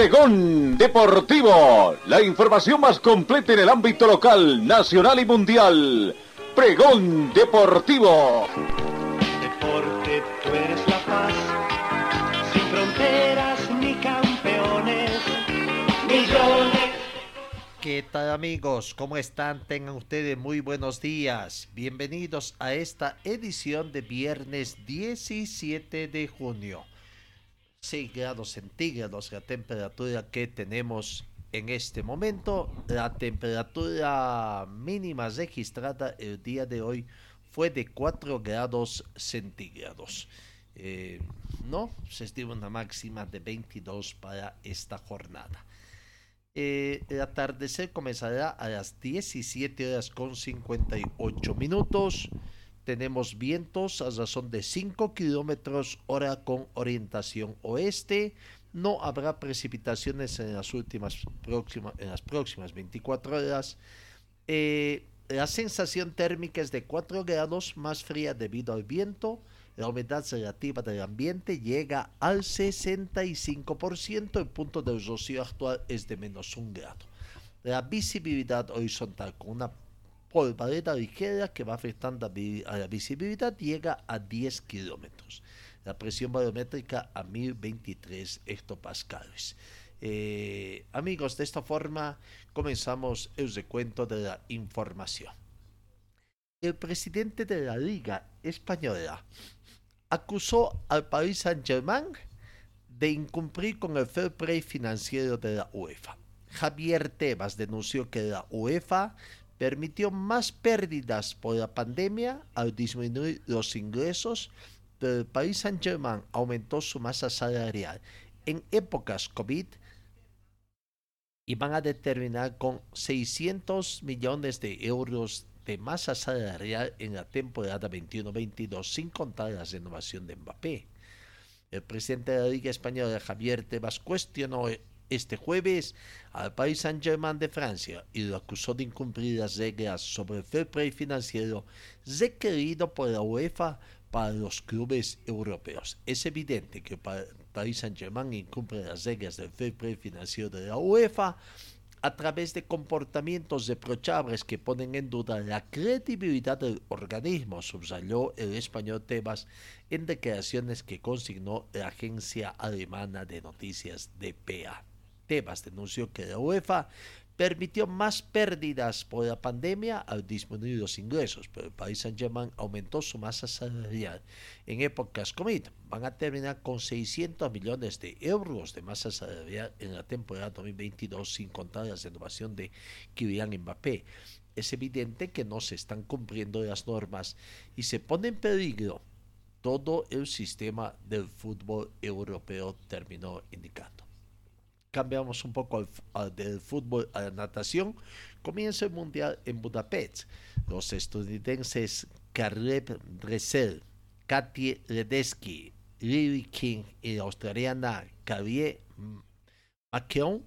Pregón Deportivo, la información más completa en el ámbito local, nacional y mundial. Pregón Deportivo. Deporte, tú eres la paz, sin fronteras ni campeones, millones. ¿Qué tal amigos? ¿Cómo están? Tengan ustedes muy buenos días. Bienvenidos a esta edición de viernes 17 de junio. 6 grados centígrados la temperatura que tenemos en este momento. La temperatura mínima registrada el día de hoy fue de 4 grados centígrados. Eh, no, se estima una máxima de 22 para esta jornada. Eh, el atardecer comenzará a las 17 horas con 58 minutos tenemos vientos a razón de 5 kilómetros hora con orientación oeste. No habrá precipitaciones en las últimas próximas, en las próximas 24 horas. Eh, la sensación térmica es de 4 grados más fría debido al viento. La humedad relativa del ambiente llega al 65%. El punto del rocío actual es de menos 1 grado. La visibilidad horizontal con una polvareda ligera que va afectando a la visibilidad llega a 10 kilómetros. La presión barométrica a 1023 hectopascales. Eh, amigos, de esta forma comenzamos el recuento de la información. El presidente de la Liga Española acusó al Paris Saint-Germain de incumplir con el fair play financiero de la UEFA. Javier Tebas denunció que la UEFA permitió más pérdidas por la pandemia al disminuir los ingresos, pero el país Saint-Germain aumentó su masa salarial en épocas COVID y van a determinar con 600 millones de euros de masa salarial en la temporada 21-22, sin contar la renovación de Mbappé. El presidente de la Liga Española, Javier Tebas, cuestionó este jueves al Paris Saint-Germain de Francia y lo acusó de incumplir las reglas sobre el fair play financiero requerido por la UEFA para los clubes europeos. Es evidente que Paris Saint-Germain incumple las reglas del fair play financiero de la UEFA a través de comportamientos reprochables que ponen en duda la credibilidad del organismo, subrayó el español Tebas en declaraciones que consignó la agencia alemana de noticias DPA. Tebas denunció que la UEFA permitió más pérdidas por la pandemia al disminuir los ingresos, pero el país Saint-Germain aumentó su masa salarial en épocas COVID. Van a terminar con 600 millones de euros de masa salarial en la temporada 2022 sin contar la renovación de Kylian Mbappé. Es evidente que no se están cumpliendo las normas y se pone en peligro todo el sistema del fútbol europeo, terminó indicando cambiamos un poco del fútbol a la natación, comienza el mundial en Budapest. Los estadounidenses Caleb Dressel, Katy Ledecky, Lily King y la australiana Carrie McKeown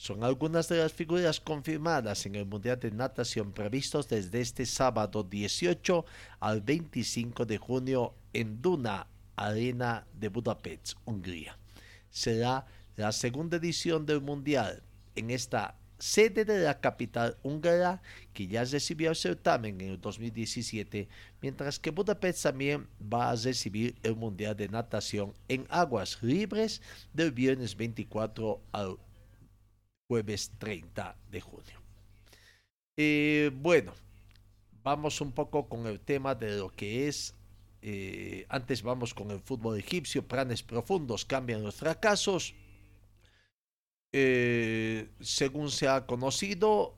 son algunas de las figuras confirmadas en el Mundial de Natación previstos desde este sábado 18 al 25 de junio en Duna, Arena de Budapest, Hungría. Será la segunda edición del Mundial en esta sede de la capital húngara que ya recibió el certamen en el 2017, mientras que Budapest también va a recibir el Mundial de Natación en aguas libres del viernes 24 al jueves 30 de junio. Eh, bueno, vamos un poco con el tema de lo que es eh, antes vamos con el fútbol egipcio, planes profundos cambian los fracasos. Eh, según se ha conocido,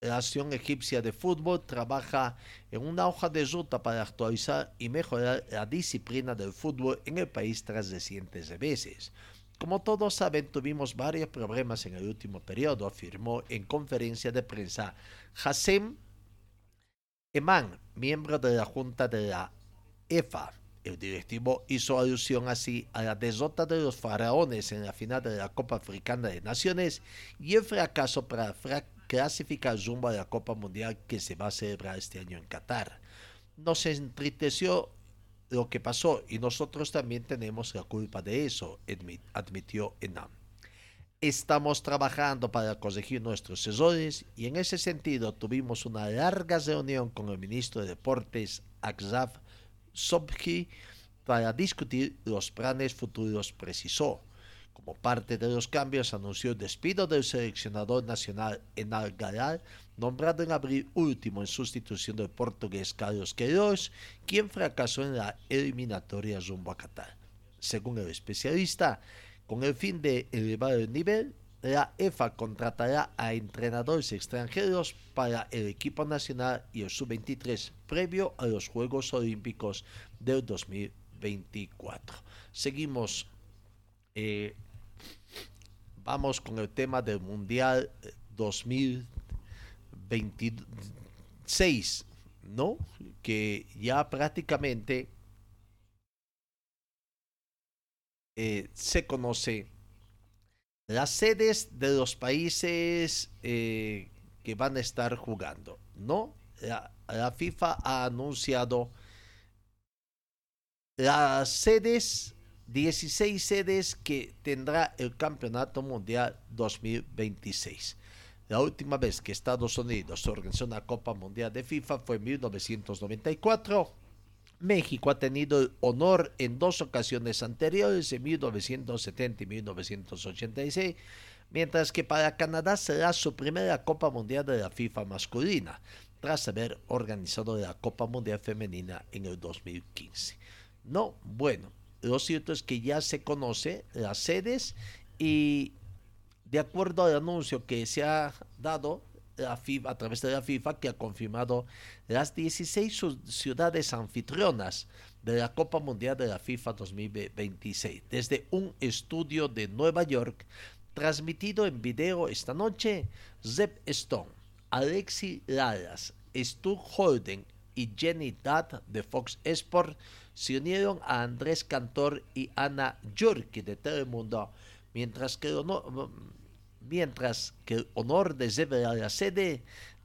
la Acción Egipcia de Fútbol trabaja en una hoja de ruta para actualizar y mejorar la disciplina del fútbol en el país tras recientes reveses. Como todos saben, tuvimos varios problemas en el último periodo, afirmó en conferencia de prensa Hassem Eman, miembro de la Junta de la EFA. El directivo hizo alusión así a la derrota de los faraones en la final de la Copa Africana de Naciones y el fracaso para clasificar rumbo a la Copa Mundial que se va a celebrar este año en Qatar. Nos entristeció lo que pasó y nosotros también tenemos la culpa de eso, admitió Enam. Estamos trabajando para corregir nuestros errores y en ese sentido tuvimos una larga reunión con el ministro de Deportes, Akzaf Sobji, para discutir los planes futuros, precisó. Como parte de los cambios, anunció el despido del seleccionador nacional Enal Garal, nombrado en abril último en sustitución del portugués Carlos Queiroz, quien fracasó en la eliminatoria rumbo a Qatar. Según el especialista, con el fin de elevar el nivel, la EFA contratará a entrenadores extranjeros para el equipo nacional y el sub-23 previo a los Juegos Olímpicos del 2024. Seguimos, eh, vamos con el tema del Mundial 2026, ¿no? Que ya prácticamente Eh, se conoce las sedes de los países eh, que van a estar jugando, ¿no? La, FIFA ha anunciado las sedes, 16 sedes que tendrá el Campeonato Mundial 2026. La última vez que Estados Unidos organizó una Copa Mundial de FIFA fue en 1994 México ha tenido honor en dos ocasiones anteriores, en 1970 y 1986, mientras que para Canadá será su primera Copa Mundial de la FIFA masculina, tras haber organizado la Copa Mundial Femenina en el 2015. No, bueno, lo cierto es que ya se conoce las sedes y de acuerdo al anuncio que se ha dado, la FIFA, a través de la FIFA que ha confirmado las 16 ciudades anfitrionas de la Copa Mundial de la FIFA 2026 desde un estudio de Nueva York transmitido en video esta noche. Zeb Stone, Alexi Lalas, Stu Holden y Jenny Dutt de Fox Sport se unieron a Andrés Cantor y Ana Jurki de Telemundo, mientras que no, mientras que el honor de llevar la sede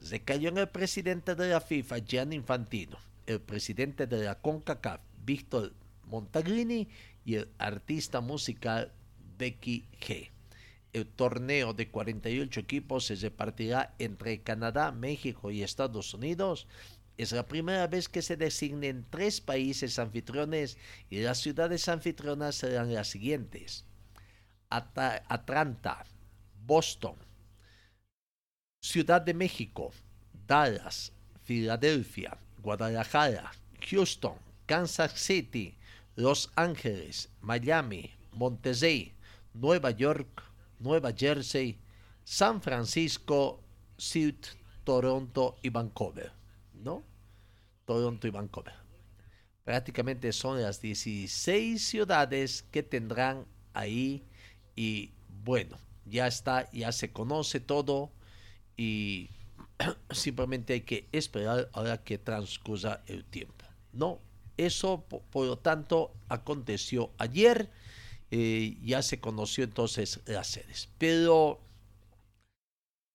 recayó en el presidente de la FIFA, Gianni Infantino, el presidente de la CONCACAF, Víctor Montagrini, y el artista musical Becky G. El torneo de 48 equipos se repartirá entre Canadá, México y Estados Unidos. Es la primera vez que se designen tres países anfitriones y las ciudades anfitrionas serán las siguientes. Atlanta, Boston, Ciudad de México, Dallas, Filadelfia, Guadalajara, Houston, Kansas City, Los Ángeles, Miami, Monterrey, Nueva York, Nueva Jersey, San Francisco, Seattle, Toronto y Vancouver, ¿no? Toronto y Vancouver. Prácticamente son las 16 ciudades que tendrán ahí y bueno, ya está, ya se conoce todo y simplemente hay que esperar ahora que transcurra el tiempo. No, eso por, lo tanto aconteció ayer, eh, ya se conoció entonces las sedes. Pero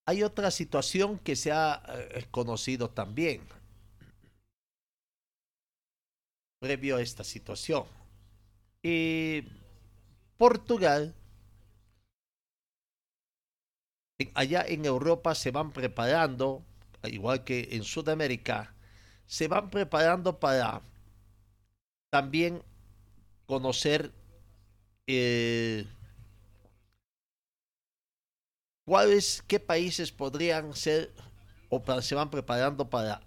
hay otra situación que se ha eh, conocido también previo a esta situación. Eh, Portugal allá en Europa se van preparando, igual que en Sudamérica, se van preparando para también conocer eh, cuáles, qué países podrían ser o se van preparando para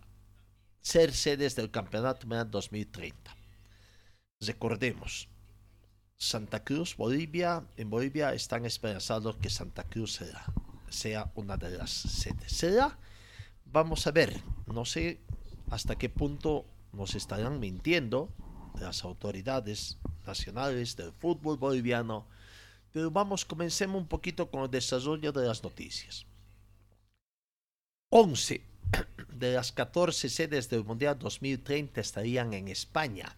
ser sedes del Campeonato Mundial 2030. Recordemos, Santa Cruz, Bolivia, en Bolivia están esperanzados que Santa Cruz será sea una de las sedes. Será, vamos a ver, no sé hasta qué punto nos estarán mintiendo las autoridades nacionales del fútbol boliviano, Pero vamos, comencemos un poquito con el desarrollo de las noticias. 11 de las 14 sedes del Mundial 2030 estarían en España.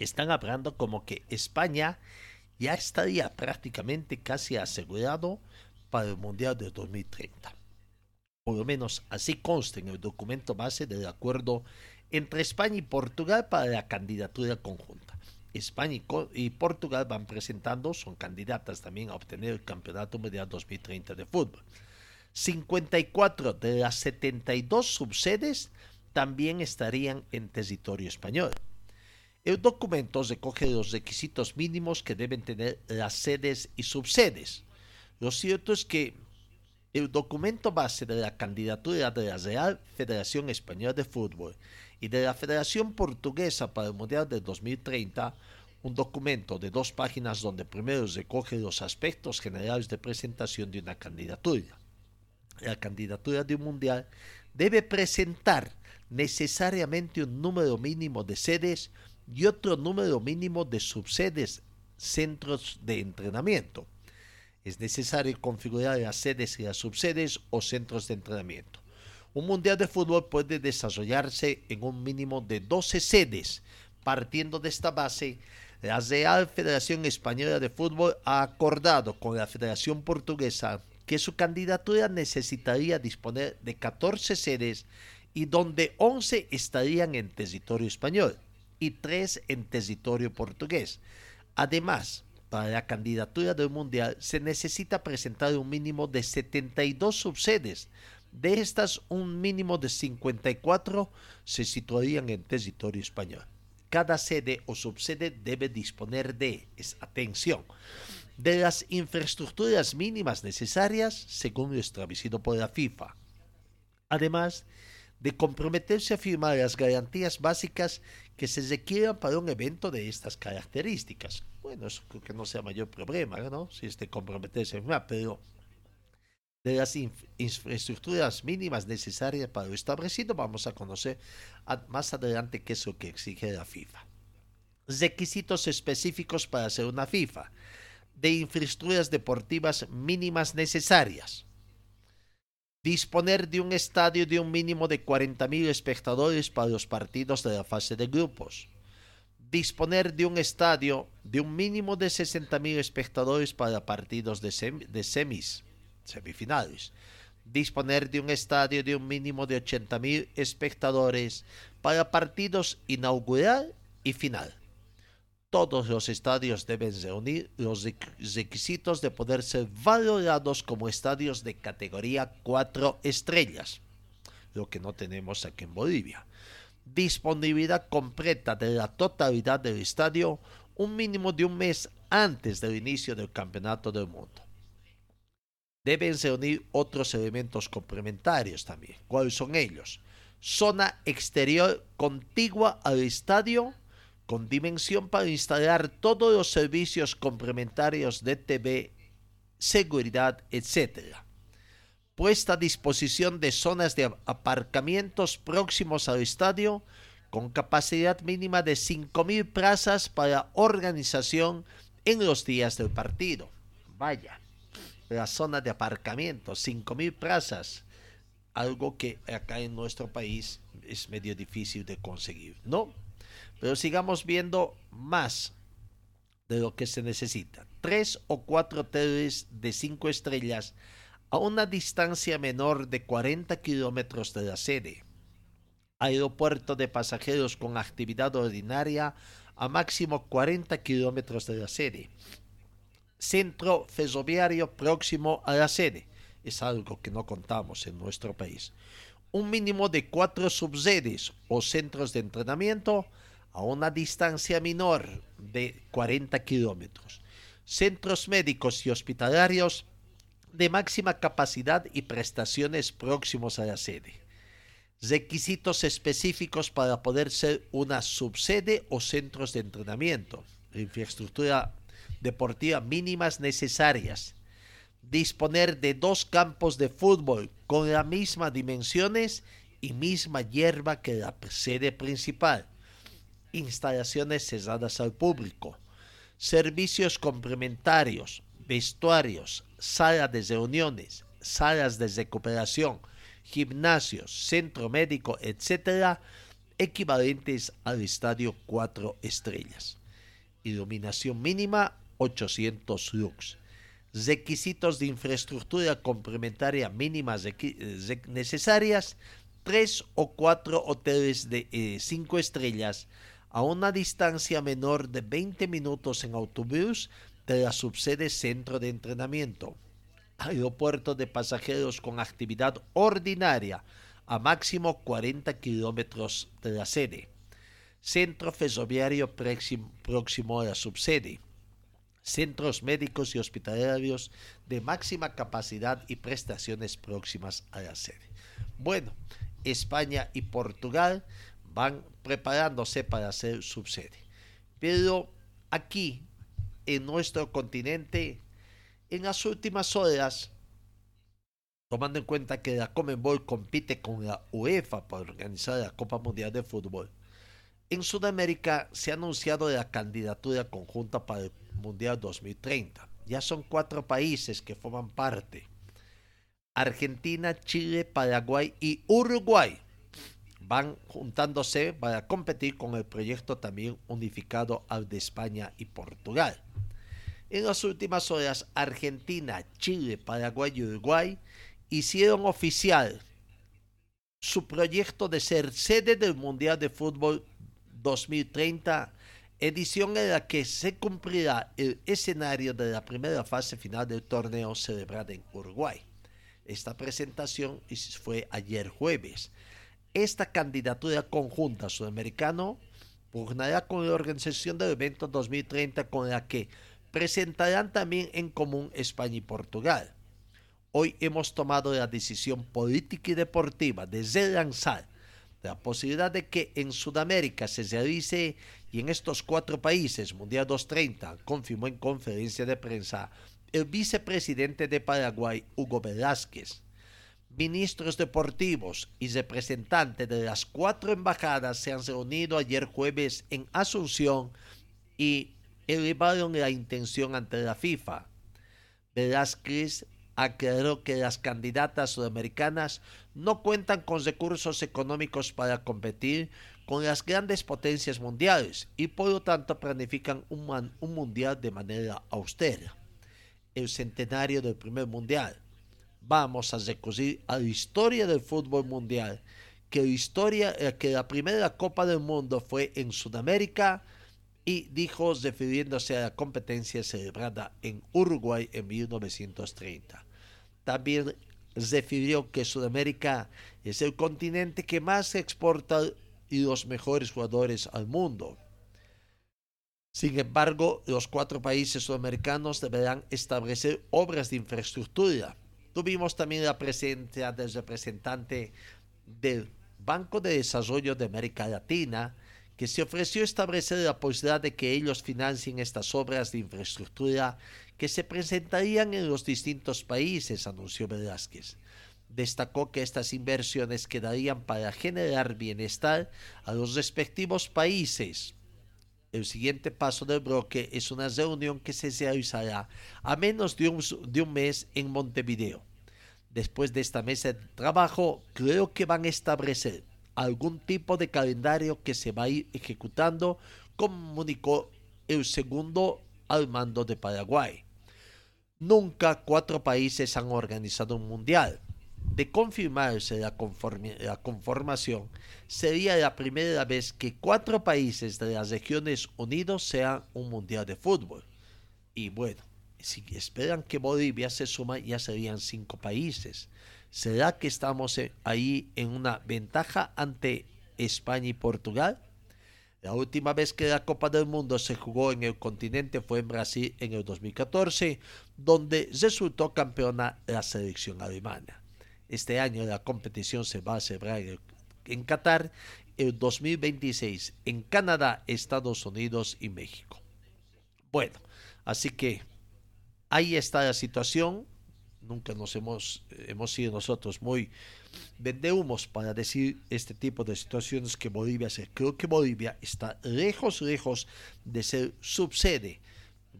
Están hablando como que España ya estaría prácticamente casi asegurado para el Mundial de 2030. Por lo menos así consta en el documento base del acuerdo entre España y Portugal para la candidatura conjunta. España y, Portugal van presentando, son candidatas también a obtener el Campeonato Mundial 2030 de fútbol. 54 de las 72 subsedes también estarían en territorio español. El documento recoge los requisitos mínimos que deben tener las sedes y subsedes. Lo cierto es que el documento base de la candidatura de la Real Federación Española de Fútbol y de la Federación Portuguesa para el Mundial de 2030, un documento de dos páginas donde primero recoge los aspectos generales de presentación de una candidatura. La candidatura de un mundial debe presentar necesariamente un número mínimo de sedes y otro número mínimo de subsedes, centros de entrenamiento. Es necesario configurar las sedes y las subsedes o centros de entrenamiento. Un mundial de fútbol puede desarrollarse en un mínimo de 12 sedes. Partiendo de esta base, la Real Federación Española de Fútbol ha acordado con la Federación Portuguesa que su candidatura necesitaría disponer de 14 sedes y donde 11 estarían en territorio español y 3 en territorio portugués. Además, para la candidatura del Mundial se necesita presentar un mínimo de 72 subsedes. De estas, un mínimo de 54 se situarían en territorio español. Cada sede o subsede debe disponer de, atención, de las infraestructuras mínimas necesarias según lo establecido por la FIFA. Además, de comprometerse a firmar las garantías básicas que se requieran para un evento de estas características. Bueno, eso creo que no sea mayor problema, ¿no? Si es de comprometerse firmar, pero de las infraestructuras mínimas necesarias para lo establecido, vamos a conocer más adelante qué es lo que exige la FIFA. Requisitos específicos para hacer una FIFA. De infraestructuras deportivas mínimas necesarias disponer de un estadio de un mínimo de 40.000 espectadores para los partidos de la fase de grupos, disponer de un estadio de un mínimo de 60.000 espectadores para partidos de, semis, semifinales, disponer de un estadio de un mínimo de 80.000 espectadores para partidos inaugural y final todos los estadios deben reunir los requisitos de poder ser valorados como estadios de categoría 4 estrellas, lo que no tenemos aquí en Bolivia. Disponibilidad completa de la totalidad del estadio un mínimo de un mes antes del inicio del Campeonato del Mundo. Deben reunir otros elementos complementarios también. ¿Cuáles son ellos? Zona exterior contigua al estadio con dimensión para instalar todos los servicios complementarios de TV, seguridad, etc. Puesta a disposición de zonas de aparcamientos próximos al estadio con capacidad mínima de 5.000 plazas para organización en los días del partido. Vaya, la zona de aparcamiento, 5.000 plazas, algo que acá en nuestro país es medio difícil de conseguir, ¿no? Pero sigamos viendo más de lo que se necesita. Tres o cuatro hoteles de cinco estrellas a una distancia menor de 40 kilómetros de la sede. Aeropuerto de pasajeros con actividad ordinaria a máximo 40 kilómetros de la sede. Centro ferroviario próximo a la sede. Es algo que no contamos en nuestro país. Un mínimo de cuatro subsedes o centros de entrenamiento a una distancia menor de 40 kilómetros. Centros médicos y hospitalarios de máxima capacidad y prestaciones próximos a la sede. Requisitos específicos para poder ser una subsede o centros de entrenamiento. Infraestructura deportiva mínimas necesarias. Disponer de dos campos de fútbol con las mismas dimensiones y misma hierba que la sede principal instalaciones cerradas al público, servicios complementarios, vestuarios, salas de reuniones, salas de recuperación, gimnasios, centro médico, etcétera, equivalentes al estadio 4 estrellas. Iluminación mínima 800 lux. Requisitos de infraestructura complementaria mínimas necesarias, tres o cuatro hoteles de 5 estrellas a una distancia menor de 20 minutos en autobús de la subsede Centro de Entrenamiento. Aeropuerto de pasajeros con actividad ordinaria a máximo 40 kilómetros de la sede. Centro ferroviario próximo a la subsede. Centros médicos y hospitalarios de máxima capacidad y prestaciones próximas a la sede. Bueno, España y Portugal van preparándose para ser subsede. Pero aquí, en nuestro continente, en las últimas horas, tomando en cuenta que la Comenbol compite con la UEFA para organizar la Copa Mundial de Fútbol, en Sudamérica se ha anunciado la candidatura conjunta para el Mundial 2030. Ya son cuatro países que forman parte. Argentina, Chile, Paraguay y Uruguay van juntándose para competir con el proyecto también unificado al de España y Portugal. En las últimas horas, Argentina, Chile, Paraguay y Uruguay hicieron oficial su proyecto de ser sede del Mundial de Fútbol 2030, edición en la que se cumplirá el escenario de la primera fase final del torneo celebrada en Uruguay. Esta presentación fue ayer jueves. Esta candidatura conjunta sudamericano pugnará con la organización del evento 2030 con la que presentarán también en común España y Portugal. Hoy hemos tomado la decisión política y deportiva de relanzar la posibilidad de que en Sudamérica se realice y en estos cuatro países, Mundial 230, confirmó en conferencia de prensa el vicepresidente de Paraguay, Hugo Velázquez. Ministros deportivos y representantes de las cuatro embajadas se han reunido ayer jueves en Asunción y elevaron la intención ante la FIFA. Velázquez aclaró que las candidatas sudamericanas no cuentan con recursos económicos para competir con las grandes potencias mundiales y por lo tanto planifican un, un mundial de manera austera. El centenario del primer mundial. Vamos a recurrir a la historia del fútbol mundial, que la historia eh, que la primera Copa del Mundo fue en Sudamérica, y dijo refiriéndose a la competencia celebrada en Uruguay en 1930. También refirió que Sudamérica es el continente que más exporta y los mejores jugadores al mundo. Sin embargo, los cuatro países sudamericanos deberán establecer obras de infraestructura. Tuvimos también la presencia del representante del Banco de Desarrollo de América Latina, que se ofreció establecer la posibilidad de que ellos financien estas obras de infraestructura que se presentarían en los distintos países, anunció Velázquez. Destacó que estas inversiones quedarían para generar bienestar a los respectivos países. El siguiente paso del bloque es una reunión que se realizará a menos de un, de un mes en Montevideo. Después de esta mesa de trabajo, creo que van a establecer algún tipo de calendario que se va a ir ejecutando, comunicó el segundo al mando de Paraguay. Nunca cuatro países han organizado un mundial. De confirmarse la, conformación, sería la primera vez que cuatro países de las regiones unidos sean un mundial de fútbol. Y bueno, si esperan que Bolivia se suma, ya serían cinco países. ¿Será que estamos ahí en una ventaja ante España y Portugal? La última vez que la Copa del Mundo se jugó en el continente fue en Brasil en el 2014, donde resultó campeona la selección alemana. Este año la competición se va a celebrar en Qatar el 2026, en Canadá, Estados Unidos y México. Bueno, así que ahí está la situación nunca nos hemos, hemos sido nosotros muy vendehumos para decir este tipo de situaciones que Bolivia hace. Creo que Bolivia está lejos, lejos de ser subsede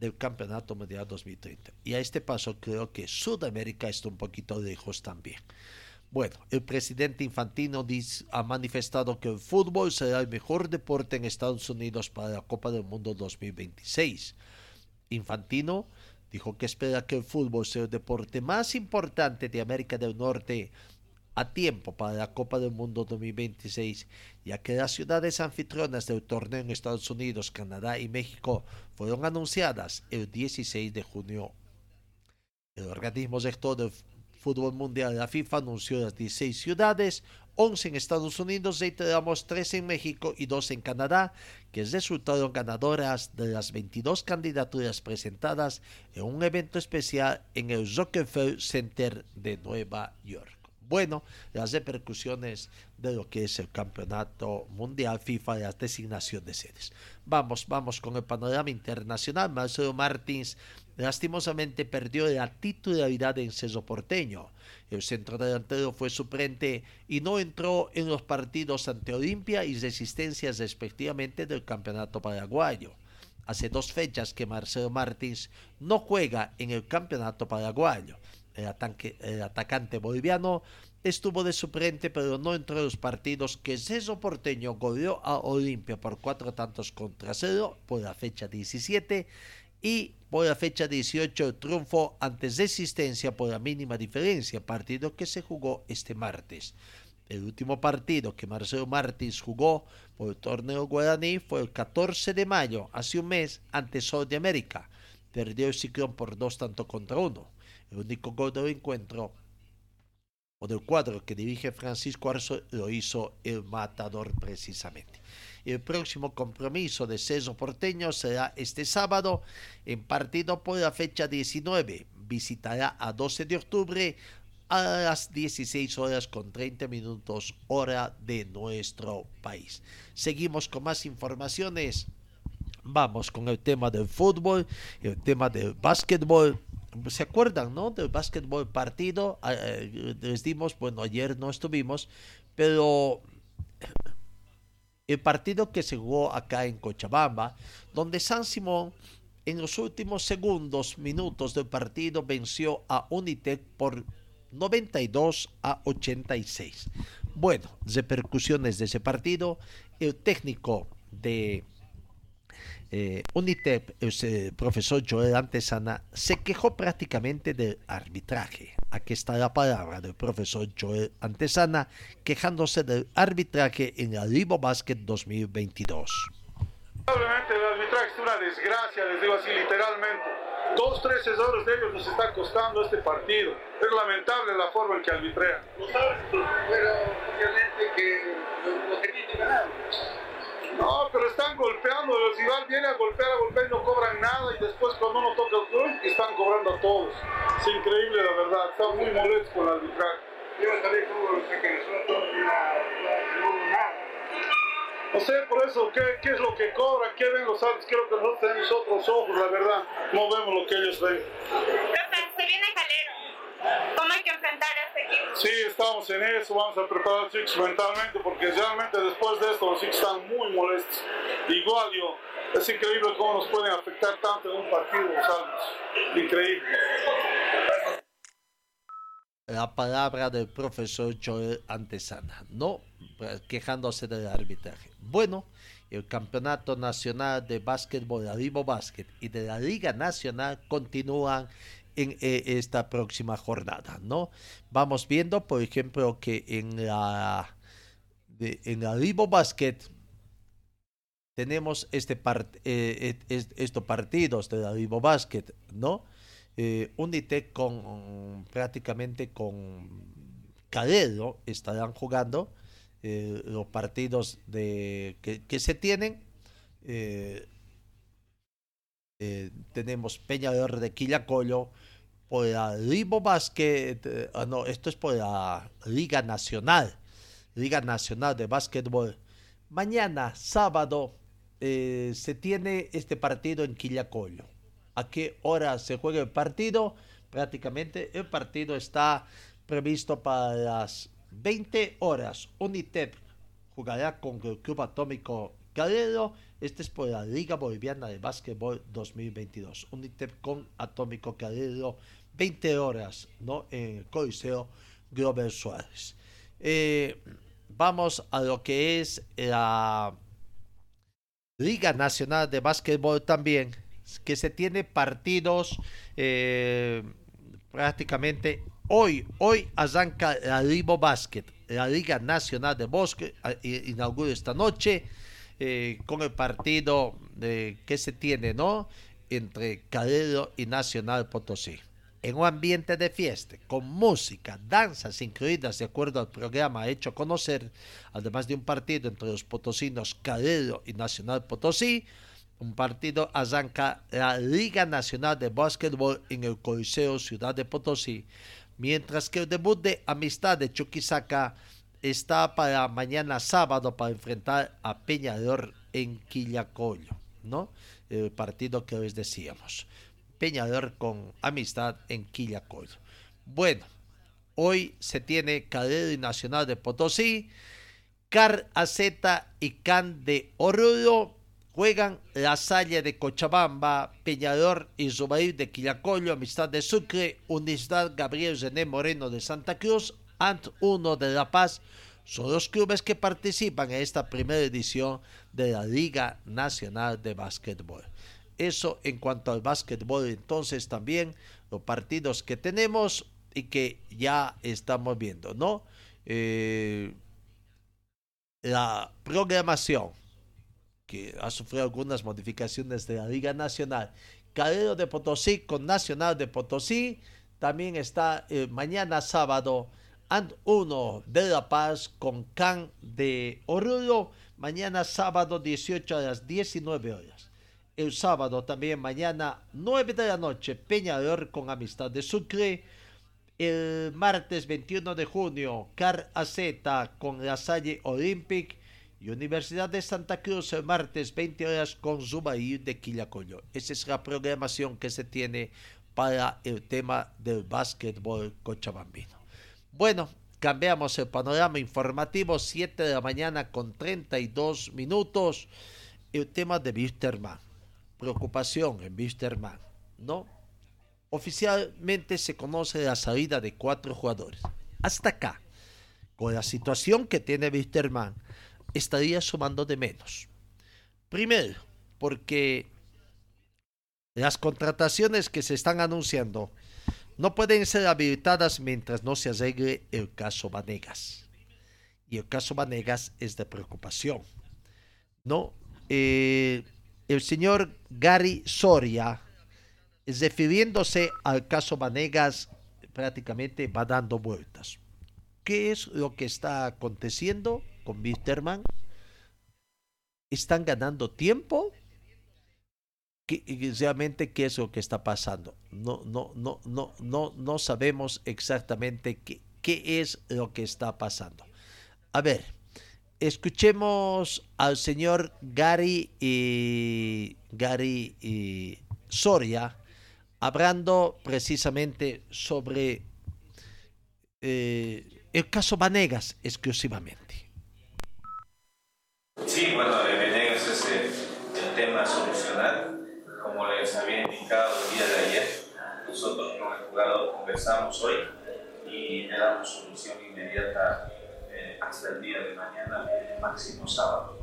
del Campeonato Mundial 2030. Y a este paso creo que Sudamérica está un poquito lejos también. Bueno, el presidente Infantino ha manifestado que el fútbol será el mejor deporte en Estados Unidos para la Copa del Mundo 2026. Infantino dijo que espera que el fútbol sea el deporte más importante de América del Norte a tiempo para la Copa del Mundo 2026, ya que las ciudades anfitrionas del torneo en Estados Unidos, Canadá y México fueron anunciadas el 16 de junio. El organismo rector del fútbol mundial, la FIFA, anunció las 16 ciudades, 11 en Estados Unidos, reiteramos 3 en México y 2 en Canadá, que resultaron ganadoras de las 22 candidaturas presentadas en un evento especial en el Rockefeller Center de Nueva York bueno las repercusiones de lo que es el campeonato mundial FIFA de la designación de sedes. Vamos, vamos con el panorama internacional. Marcelo Martins lastimosamente perdió la titularidad en Cerro Porteño. El centro delantero fue suplente y no entró en los partidos ante Olimpia y Resistencias respectivamente del campeonato paraguayo. Hace dos fechas que Marcelo Martins no juega en el campeonato paraguayo el, atacante boliviano estuvo de suplente pero no entró en los partidos que Ceso Porteño goleó a Olimpia por cuatro tantos contra cero por la fecha 17 y por la fecha 18 el triunfo ante Resistencia por la mínima diferencia, partido que se jugó este martes. El último partido que Marcelo Martins jugó por el torneo guaraní fue el 14 de mayo, hace un mes, ante Sol. Perdió el ciclón por dos tantos contra uno. El único gol del encuentro o del cuadro que dirige Francisco Arzo lo hizo el matador precisamente. El próximo compromiso de Ceso Porteño será este sábado en partido por la fecha 19. Visitará a 12 de octubre a las 16 horas con 30 minutos hora de nuestro país. Seguimos con más informaciones. Vamos con el tema del fútbol, el tema del básquetbol ¿Se acuerdan, no? Del básquetbol partido. Eh, les dimos, bueno, ayer no estuvimos, pero el partido que se jugó acá en Cochabamba, donde San Simón en los últimos segundos, minutos del partido venció a Unitec por 92 a 86. Bueno, repercusiones de ese partido, el técnico de eh, UNITEP, el profesor Joel Antesana, se quejó prácticamente del arbitraje. Aquí está la palabra del profesor Joel Antesana quejándose del arbitraje en el Libo Basket 2022. Probablemente el arbitraje es una desgracia, les digo así literalmente. Dos, tres errores de ellos nos está costando este partido. Es lamentable la forma en que arbitrean. Pero obviamente que lo tenían que ganar. No, pero están golpeando, el rival viene a golpear, a golpear y no cobran nada y después cuando uno toca el club están cobrando a todos. Es increíble la verdad, están muy molestos con el arbitraje. Yo también que nosotros no hubo nada. No sé por eso, ¿qué, ¿qué, es lo que cobran? ¿Qué ven los árbitros? Creo que nosotros tenemos otros ojos, la verdad. No vemos lo que ellos ven. se viene Calero. ¿Cómo hay que enfrentar a este equipo? Sí, estamos en eso, vamos a preparar a los chicos mentalmente porque realmente después de esto los chicos están muy molestos. Igual yo, es increíble cómo nos pueden afectar tanto en un partido los árbitros. Increíble. La palabra del profesor Joel Antesana, no quejándose del arbitraje. Bueno, el Campeonato Nacional de Básquetbol, de Vivo Básquet y de la Liga Nacional continúan en eh, esta próxima jornada, ¿no? Vamos viendo, por ejemplo, que en la en la Vivo Basket tenemos este eh, estos partidos de la Vivo Basket, ¿no? Eh, Unitec con prácticamente con Cadero estarán jugando eh, los partidos de que se tienen eh, tenemos Peñador de Quillacollo, por la Libo Basket, eh, ah, no, esto es por la Liga Nacional, Liga Nacional de Básquetbol. Mañana, sábado, eh, se tiene este partido en Quillacollo. ¿A qué hora se juega el partido? Prácticamente el partido está previsto para las 20 horas. Unitep jugará con el Club Atómico Calero Este es por la Liga Boliviana de Básquetbol 2022. Un ITEP con Atómico Cadero, 20 horas, ¿no? En el Coliseo Grover Suárez. Eh, vamos a lo que es la Liga Nacional de Básquetbol también, que se tiene partidos eh, prácticamente hoy. Hoy arranca la Libo Basket, la Liga Nacional de Bosque, inaugura esta noche eh, con el partido de, que se tiene, ¿no? Entre Calero y Nacional Potosí en un ambiente de fiesta, con música, danzas incluidas de acuerdo al programa hecho conocer, además de un partido entre los potosinos Calero y Nacional Potosí, un partido arranca la Liga Nacional de Básquetbol en el Coliseo Ciudad de Potosí, mientras que el debut de Amistad de Chuquisaca está para mañana sábado para enfrentar a Peñador en Quillacollo, ¿no? El partido que les decíamos. Peñador con amistad en Quillacollo. Bueno, hoy se tiene Cadero y Nacional de Potosí, Car Azeta y Can de Oruro juegan La Salle de Cochabamba, Peñador y Zubair de Quillacollo, Amistad de Sucre, Unidad Gabriel René Moreno de Santa Cruz, Ant 1 de La Paz, son los clubes que participan en esta primera edición de la Liga Nacional de Básquetbol. Eso en cuanto al básquetbol, entonces también los partidos que tenemos y que ya estamos viendo, ¿no? Eh, la programación, que ha sufrido algunas modificaciones de la Liga Nacional. Calero de Potosí con Nacional de Potosí. También está eh, mañana sábado And 1 de La Paz con Can de Oruro. Mañana sábado 18 a las 19 horas el sábado también mañana 9 de la noche Peñador con Amistad de Sucre. El martes 21 de junio Car AZ con La Salle Olympic y Universidad de Santa Cruz el martes 20 horas con Zubair de Quillacollo. Esa es la programación que se tiene para el tema del básquetbol cochabambino. Bueno, cambiamos el panorama informativo, 7 de la mañana con 32 minutos. El tema de Wisterman preocupación en Wisterman, ¿no? Oficialmente se conoce la salida de cuatro jugadores. Hasta acá, con la situación que tiene Wisterman, estaría sumando de menos. Primero, porque las contrataciones que se están anunciando no pueden ser habilitadas mientras no se arregle el caso Vanegas. Y el caso Vanegas es de preocupación. ¿No? Eh, el señor Gary Soria, refiriéndose al caso Vanegas, prácticamente va dando vueltas. ¿Qué es lo que está aconteciendo con Wisterman? ¿Están ganando tiempo? ¿Qué, realmente qué es lo que está pasando? No, no, no, no, no, no sabemos exactamente qué, qué es lo que está pasando. A ver, escuchemos al señor Gary, y, Gary y Soria hablando precisamente sobre eh, el caso Vanegas exclusivamente. Sí, bueno, Vanegas es el, tema. Como les había indicado el día de ayer, nosotros con el jugador conversamos hoy y le damos solución inmediata hasta el día de mañana, máximo sábado.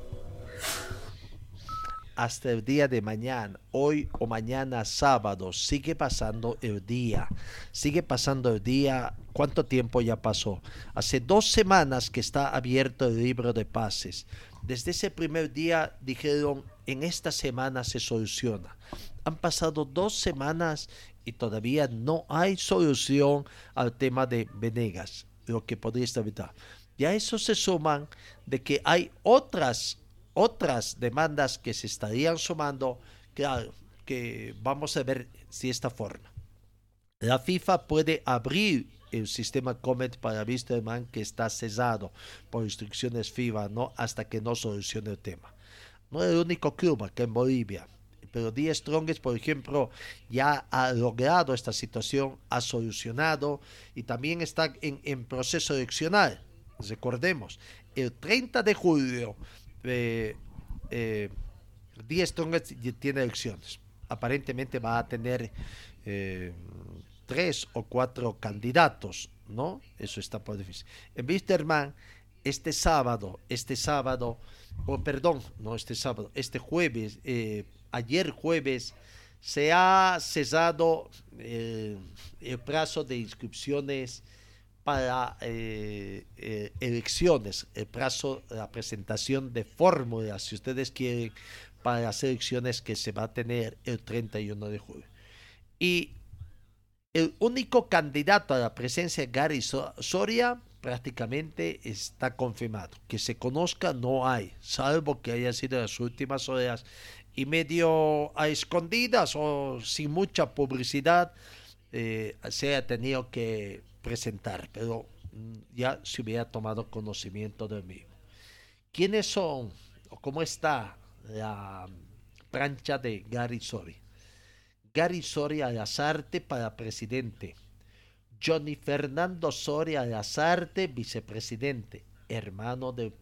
Hasta el día de mañana, hoy o mañana sábado, sigue pasando el día, sigue pasando el día. ¿Cuánto tiempo ya pasó? Hace dos semanas que está abierto el libro de pases. Desde ese primer día dijeron, en esta semana se soluciona. Han pasado dos semanas y todavía no hay solución al tema de Venegas, lo que podría estar y a eso se suman de que hay otras, otras demandas que se estarían sumando, claro, que vamos a ver si esta forma. La FIFA puede abrir el sistema Comet para Wisterman que está cesado por instrucciones FIFA, ¿no? Hasta que no solucione el tema. No es el único club acá en Bolivia, pero Die Strongest, por ejemplo, ya ha logrado esta situación, ha solucionado y también está en, en proceso eleccional recordemos, el 30 de julio, eh, eh, Strongest tiene elecciones. Aparentemente va a tener eh, tres o cuatro candidatos, ¿no? Eso está por difícil. En Wisterman, este sábado, este sábado, o perdón, no este sábado, este jueves, eh, ayer jueves, se ha cesado eh, el plazo de inscripciones para eh, eh, elecciones, el plazo, la presentación de fórmulas, si ustedes quieren, para las elecciones que se va a tener el 31 de julio. Y el único candidato a la presencia, Gary Soria, prácticamente está confirmado. Que se conozca no hay, salvo que haya sido en las últimas horas y medio a escondidas o sin mucha publicidad eh, se ha tenido que presentar, pero mm, ya se hubiera tomado conocimiento del mismo. ¿Quiénes son o cómo está la plancha de Gary Soria? Gary Soria Lazarte para presidente. Johnny Fernando Soria Lazarte, vicepresidente, hermano del,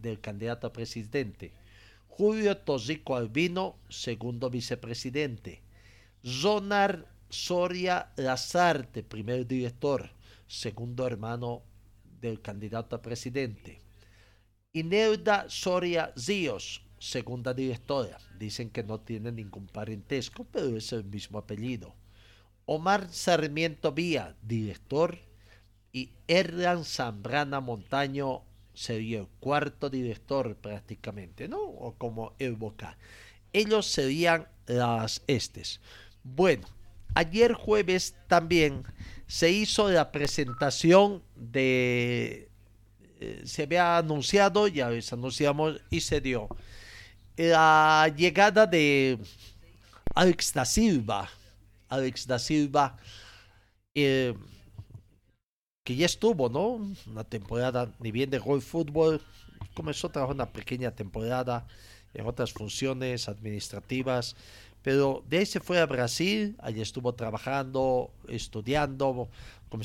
del candidato a presidente. Julio Tosico Albino, segundo vicepresidente. Zonar Soria Lazarte, primer director, segundo hermano del candidato a presidente. Ineuda Soria Zíos, segunda directora. Dicen que no tiene ningún parentesco, pero es el mismo apellido. Omar Sarmiento Vía, director. Y Erlan Zambrana Montaño sería el cuarto director prácticamente, ¿no? O como el vocal. Ellos serían las estes. Bueno, ayer jueves también se hizo la presentación de... Eh, se había anunciado, ya les anunciamos y se dio la llegada de Alex da Silva. Alex da Silva, eh, que ya estuvo, ¿no? Una temporada, ni bien de golf fútbol, comenzó a trabajar una pequeña temporada en otras funciones administrativas, pero de ahí se fue a Brasil, allí estuvo trabajando, estudiando, como.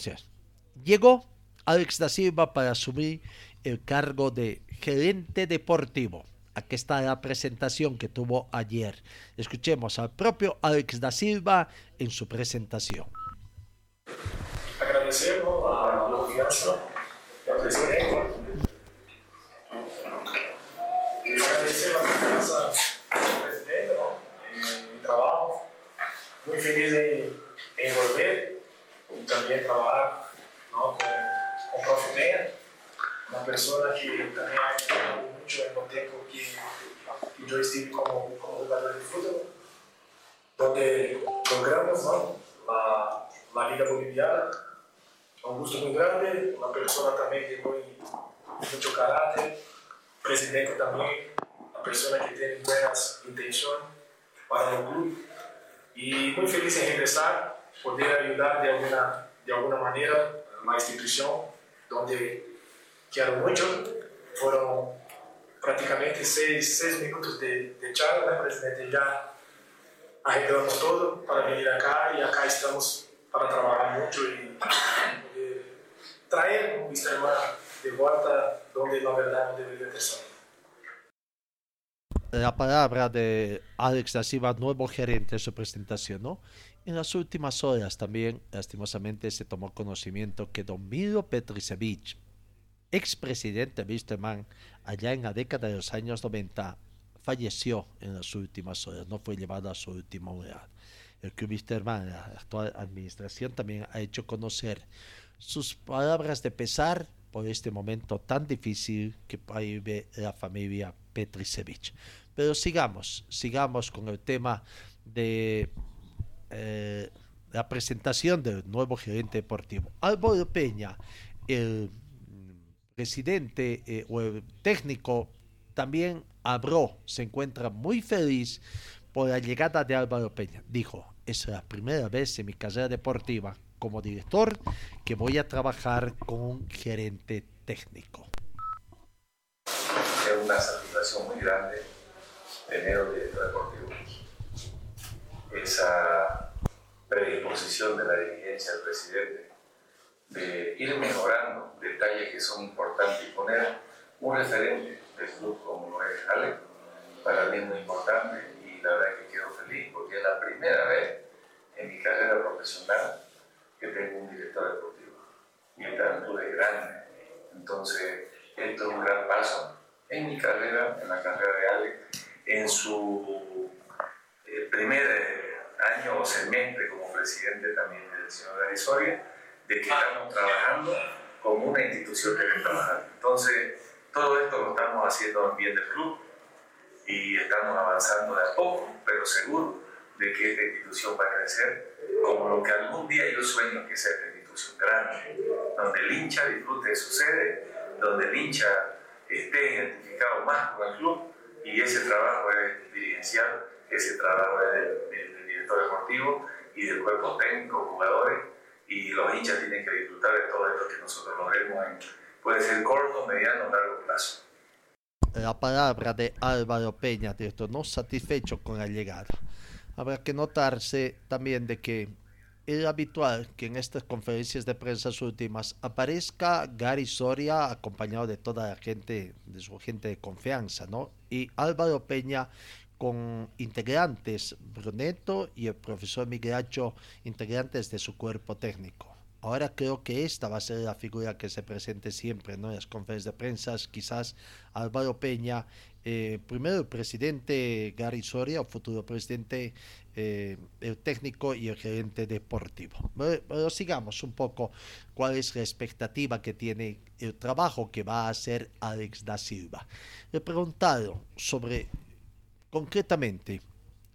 Llegó Alex da Silva para asumir el cargo de gerente deportivo. Aquí está la presentación que tuvo ayer. Escuchemos al propio Alex da Silva en su presentación. Agradecemos a la confianza del presidente y agradecer la confianza del presidente en mi trabajo. Muy feliz en, en volver y también trabajar ¿no? con, con Prof. Mena, una persona que también ha ayudado mucho en el tiempo que, que yo estuve como, como jugador de fútbol, donde logramos ¿no? la, la Liga Boliviana. Un gusto muy grande, una persona también de muy, mucho carácter, presidente también, una persona que tiene buenas intenciones para el club. Y muy feliz en regresar, poder ayudar de alguna, de alguna manera a la institución donde quiero mucho. Fueron prácticamente seis, seis minutos de, de charla, ¿no? presidente, ya arreglamos todo para venir acá y acá estamos para y poder traer un sistema de vuelta donde la verdad no debería salido. La palabra de Alex da Silva, nuevo gerente de su presentación, ¿no? En las últimas horas también, lastimosamente, se tomó conocimiento que Don Milo Petricevic, expresidente de Wisterman, allá en la década de los años 90, falleció en las últimas horas, no fue llevado a su última unidad. El club Wisterman, la actual administración, también ha hecho conocer sus palabras de pesar por este momento tan difícil que vive la familia Petricevic. Pero sigamos, sigamos con el tema de eh, la presentación del nuevo gerente deportivo. Álvaro Peña, el presidente eh, o el técnico, también habló, se encuentra muy feliz por la llegada de Álvaro Peña. Dijo, es la primera vez en mi carrera deportiva como director que voy a trabajar con un gerente técnico. Es una satisfacción muy grande tener un director deportivo. Esa predisposición de la dirigencia del presidente de ir mejorando detalles que son importantes y poner un referente del club como lo es Ale para mí es muy importante y la verdad que quedo feliz porque es la primera vez en mi carrera profesional que tengo un director deportivo. Y tanto de grande. Entonces, esto es un gran paso en mi carrera, en la carrera de Alex, en su eh, primer año o semestre como presidente también del señor Garisoria, de que estamos trabajando como una institución que debe trabajar. Entonces, todo esto lo estamos haciendo en bien del club y estamos avanzando de a poco, pero seguro de que esta institución va a crecer como lo que algún día yo sueño que sea esta institución grande, donde el hincha disfrute de su sede, donde el hincha esté identificado más con el club y ese trabajo es dirigencial, ese trabajo es del, del director deportivo y del cuerpo técnico, jugadores y los hinchas tienen que disfrutar de todo esto que nosotros logremos en, puede ser corto, mediano o largo plazo. La palabra de Álvaro Peña, director no satisfecho con la llegada. Habrá que notarse también de que es habitual que en estas conferencias de prensa últimas aparezca Gary Soria acompañado de toda la gente, de su gente de confianza, ¿no? Y Álvaro Peña con integrantes, Bruneto y el profesor Migracho, integrantes de su cuerpo técnico. Ahora creo que esta va a ser la figura que se presente siempre ¿no? en las conferencias de prensa. Quizás Álvaro Peña, eh, primero el presidente Gary Soria, o futuro presidente, eh, el técnico y el gerente deportivo. Pero, pero, sigamos un poco cuál es la expectativa que tiene el trabajo que va a hacer Alex da Silva. Le he preguntado sobre concretamente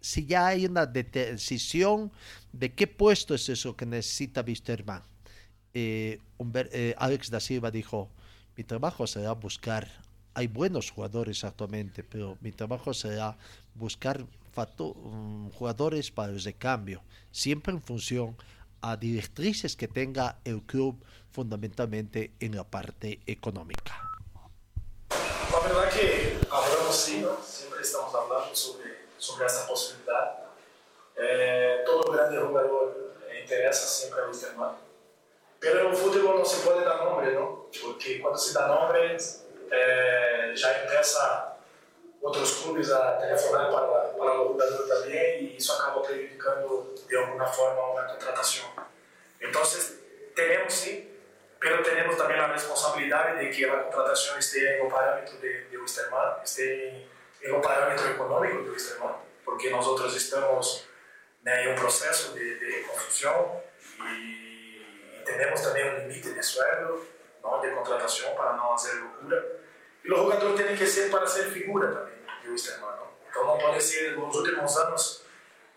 si ya hay una decisión de qué puesto es eso que necesita Wisterman. Eh, eh, Alex da Silva dijo, mi trabajo será buscar, hay buenos jugadores actualmente, pero mi trabajo será buscar um, jugadores para el recambio, siempre en función a directrices que tenga el club fundamentalmente en la parte económica. La verdad que hablamos ¿no? siempre estamos hablando sobre, sobre esta posibilidad. Eh, todo grande jugador interesa siempre a Wisterman pero en el fútbol no se puede dar nombre, ¿no? Porque cuando se da nombre, eh, ya empieza otros clubes a telefonar para, para el jugador también y eso acaba prejudicando de alguna forma una contratación. Entonces, tenemos sí, pero tenemos también la responsabilidad de que la contratación esté en el parámetro de, de Wisterman, esté en, en el parámetro económico de Wisterman, porque nosotros estamos en un proceso de, de construcción y tenemos también un límite de sueldo, ¿no? de contratación para no hacer locura. Y los jugadores tienen que ser para ser figura también de Wisterman. ¿no? Entonces no puede ser, en los últimos años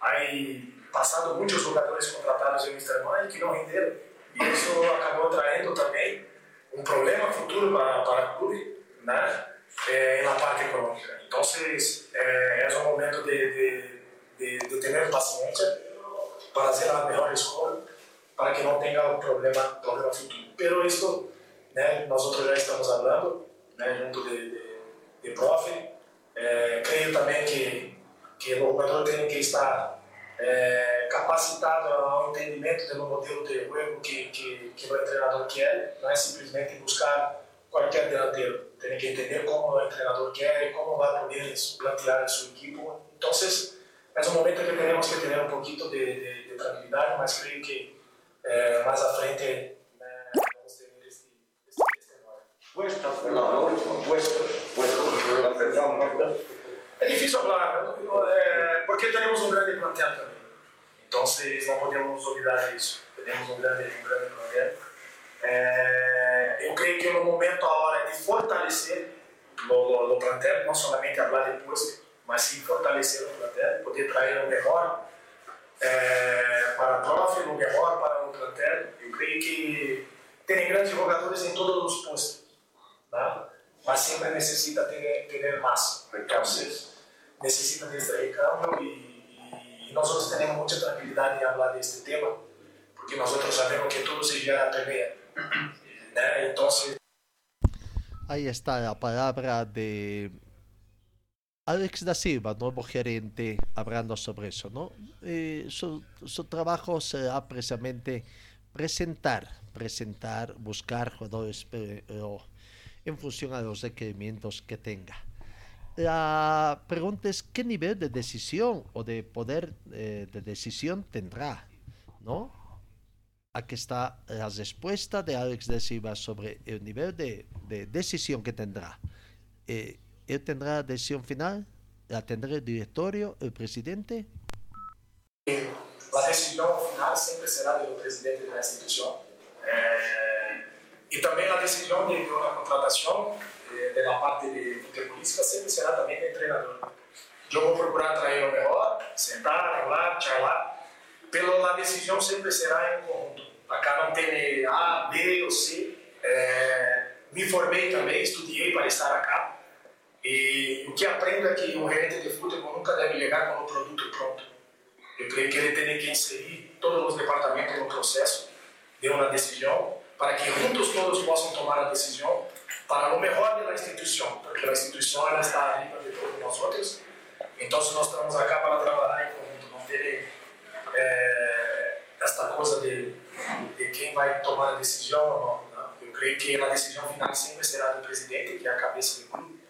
hay pasado muchos jugadores contratados en Wisterman y que no rindieron. Y eso acabó trayendo también un problema futuro para, para el club ¿no? eh, en la parte económica. Entonces eh, es un momento de, de, de, de tener paciencia para hacer la mejor escuela para que no tenga un problema, problema futuro. Pero esto, né, nosotros ya estamos hablando, né, junto de, de, de profe, eh, creo también que, que el jugador tiene que estar eh, capacitado ao entendimento do modelo de juego que, que, que o treinador quer, não é simplesmente buscar qualquer delantero. Tem que entender como o treinador quer e como vai poder plantear a sua equipe. Então, é um momento que temos que ter um pouquinho de, de, de tranquilidade, mas creio que eh, más a frente puesto, no, no, puesto, puesto, es difícil hablar, eh, porque tenemos un grande plantel también. Entonces no podemos olvidar eso. Tenemos un grande, un grande plantel. Eh, eu creio que no momento agora de fortalecer o, o plantel, não somente falar de puesto, mas sim fortalecer o plantel, poder trazer o melhor é, para a prof, no melhor para o plantel. Eu creio que tem grandes jogadores em todos os postos, né? mas sempre necessita ter, ter mais. Então, necessita desse recambio e, e nós temos muita tranquilidade em falar deste tema, porque nós sabemos que tudo se gera pelea. né? Então, Ahí está la palabra de Alex da Silva, nuevo gerente, hablando sobre eso, ¿no? Eh, su, su, trabajo será precisamente presentar, presentar, buscar jugadores pero en función a los requerimientos que tenga. la pregunta es qué nivel de decisión o de poder eh, de decisión tendrá, ¿no? Aquí está la respuesta de Alex de Silva sobre el nivel de, de decisión que tendrá. Eh, ¿Él tendrá decisión final? ¿La tendrá el directorio, el presidente? La decisión final siempre será del presidente de la institución. Eh, y también la decisión de, de una contratación eh, de parte de futebolística siempre será también del entrenador. Voy a procurar traer lo mejor, sentar, hablar, charlar, pero la decisión siempre será en conjunto. Acá tem A, B ou C. É, me formei também, estudei para estar acá. E o que aprendo é que um gerente de futebol nunca deve chegar com o produto pronto. Eu creio que ele tem que inserir todos os departamentos no processo de uma decisão para que juntos todos possam tomar a decisão para o melhor da instituição, porque a instituição ela está acima de todos nós outros. Então, nós estamos acá para trabalhar em conjunto, não ter é, esta coisa de, de quem vai tomar a decisão ou não. não. Eu creio que a decisão final sempre será do presidente, que é a cabeça do clube.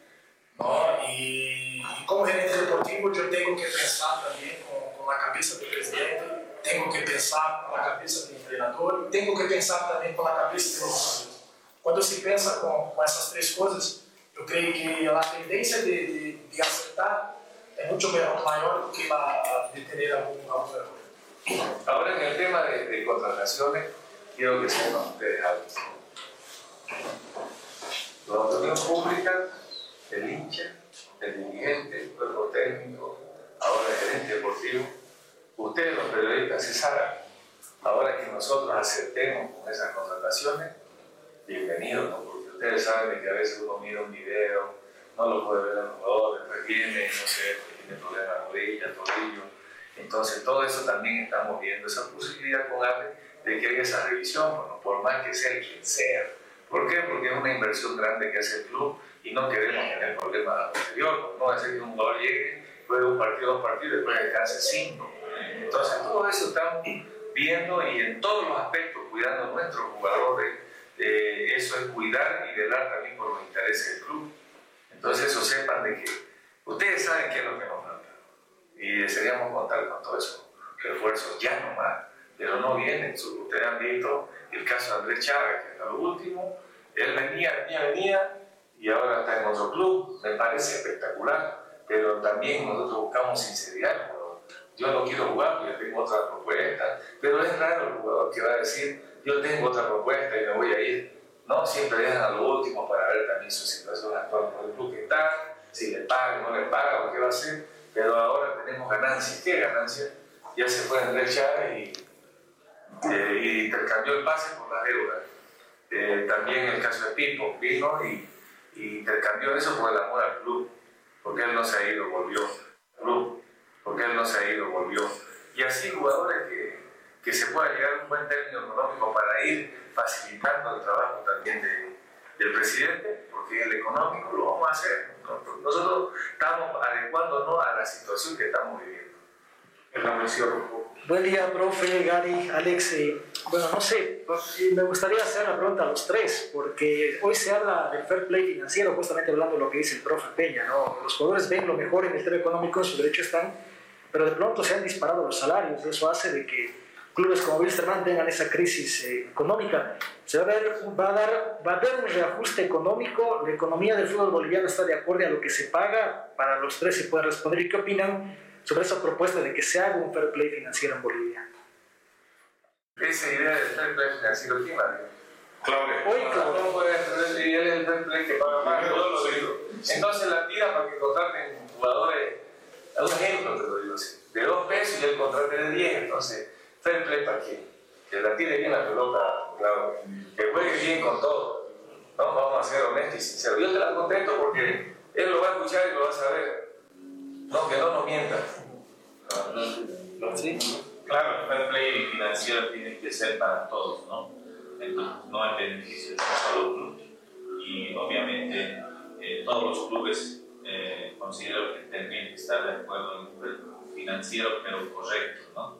Não? E, e como gerente deportivo, eu tenho que pensar também com, com a cabeça do presidente, tenho que pensar com a cabeça do treinador e tenho que pensar também com a cabeça dos jogadores. Quando se pensa com, com essas três coisas, eu creio que a tendência de, de, de acertar é muito maior do que a, de ter algum, algum erro. Ahora en el tema de, de contrataciones, quiero que sepan ustedes algo. La opinión pública, el hincha, el dirigente, el cuerpo técnico, ahora el gerente deportivo, ustedes los periodistas se saben. Ahora que nosotros aceptemos con esas contrataciones, bienvenidos, ¿no? porque ustedes saben que a veces uno mira un video, no lo puede ver el jugador, después viene, no sé, tiene problemas de rodilla, tobillo. Entonces, todo eso también estamos viendo, esa posibilidad con AVE de que haya esa revisión, bueno, por más que sea quien sea. ¿Por qué? Porque es una inversión grande que hace el club y no queremos tener problemas posterior. No hacer que un jugador llegue, juegue un partido, dos partidos y después descanse cinco. Entonces, todo eso estamos viendo y en todos los aspectos cuidando a nuestros jugadores. Eh, eso es cuidar y velar también por los intereses del club. Entonces, eso sepan de que ustedes saben qué es lo que nos falta y desearíamos contar con todos esos refuerzos ya nomás, pero no vienen. Ustedes han visto el caso de Andrés Chávez, que es lo último, él venía, venía, venía y ahora está en otro club, me parece espectacular, pero también nosotros buscamos sinceridad. Yo no quiero jugar, yo tengo otra propuesta, pero es raro el jugador que va a decir, yo tengo otra propuesta y me voy a ir. No, siempre dejan a lo último para ver también su situación actual con el club que está, si le paga, no le paga, o qué va a hacer pero ahora tenemos ganancias. ¿Qué ganancias? Ya se fue Andrés Chávez y, eh, intercambió el pase por la deuda. Eh, también el caso de Pipo vino y, intercambió eso por el amor al club, porque él no se ha ido, volvió. Club, porque él no se ha ido, volvió. Y así jugadores que, que se pueda llegar a un buen término económico para ir facilitando el trabajo también de, del presidente, porque el económico lo vamos a hacer. Nosotros estamos adecuándonos a la situación que estamos viviendo. En la Buen día, profe, Gary, Alex. Eh, bueno, no sé, me gustaría hacer una pregunta a los tres, porque hoy se habla del fair play financiero, justamente hablando de lo que dice el profe Peña, ¿no? Los jugadores ven lo mejor en el tema económico, en su derecho están, pero de pronto se han disparado los salarios, eso hace de que clubes como Wilstermann tengan esa crisis eh, económica. Se va a, ver, va, a dar, va a haber un reajuste económico, la economía del fútbol boliviano está de acuerdo a lo que se paga, para los tres se pueden responder. ¿Y qué opinan sobre esa propuesta de que se haga un fair play financiero en Bolivia? Esa idea del fair play financiero, ¿quién la Claudia. Hoy, Claudia. No puede ser él es el fair play que paga más, yo lo digo. Entonces la tira para que contraten jugadores, un ejemplo te lo digo así, de dos pesos y el contrato de 10, entonces fair play para quién? Que la tire bien la pelota, claro, que juegue bien con todo. ¿no? Vamos a ser honestos y sinceros. Yo te la contesto porque él lo va a escuchar y lo va a saber. No, que no nos mientas. Claro, el fair play financiero tiene que ser para todos, ¿no? Entonces, no en beneficio de solo club. Y obviamente eh, todos los clubes eh, considero que tendrían que estar de acuerdo en un financiero, pero correcto, ¿no?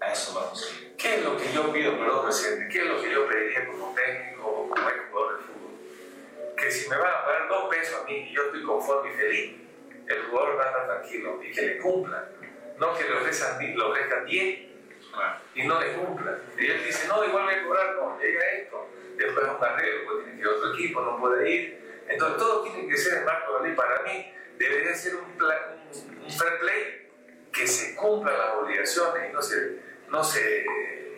A eso vamos. ¿Qué es lo que yo pido, perdón, presidente? ¿Qué es lo que yo pediría como técnico o como jugador de fútbol? Que si me van a pagar dos pesos, eso a mí y yo estoy conforme y feliz, el jugador va a estar tranquilo y que le cumpla. No que le ofrezcan, le ofrezcan 10 y no le cumpla. Y él dice, no, igual voy a cobrar, no, llega esto. Después es un arreglo, pues tiene que ir a otro equipo, no puede ir. Entonces todo tiene que ser en marco de la ley. Para mí debería ser un, un fair play que se cumplan las obligaciones y no se, no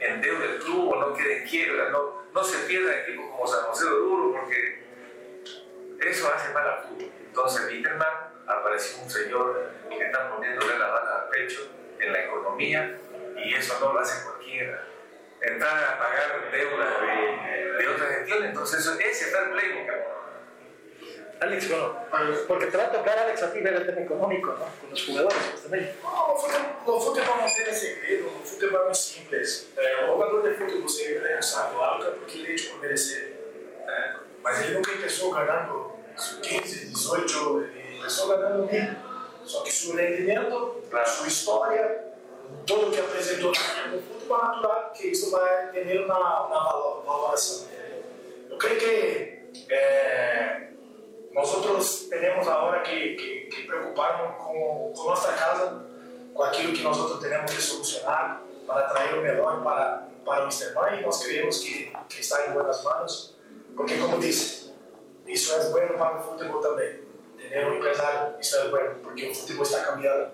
endeude el club o no quede en quiebra, no, se pierda equipos como San José de Duro porque eso hace mal al fútbol. Entonces, Witterman apareció un señor que está poniéndole la bala al pecho en la economía y eso no lo hace cualquiera. Entrar a pagar deudas de, de otras gestiones, entonces eso, ese fair play, Alex, bueno, porque te va a tocar, Alex, a ti ver el tema económico, ¿no? Con los jugadores, justamente. No, o futebol, o futebol não tem segredo, o futebol é muito simples. É, o jogador de futebol você ganha um salário alto porque ele te por merecer. É, mas ele nunca começou ganhando 15, 18, ele começou ganhando mil. Só que seu rendimento, sua história, todo o que apresentou no futebol natural, que isso vai ter na, na valoração. Eu creio que é, nós temos agora que, que, que preocuparmos com, com nossa casa, com aquilo que nós temos que solucionar para trazer o melhor para, para o Mister e nós creemos que, que está em boas mãos, porque como disse, isso é bueno para o futebol também. Ter um empresário, isso é bueno, porque o futebol está cambiando.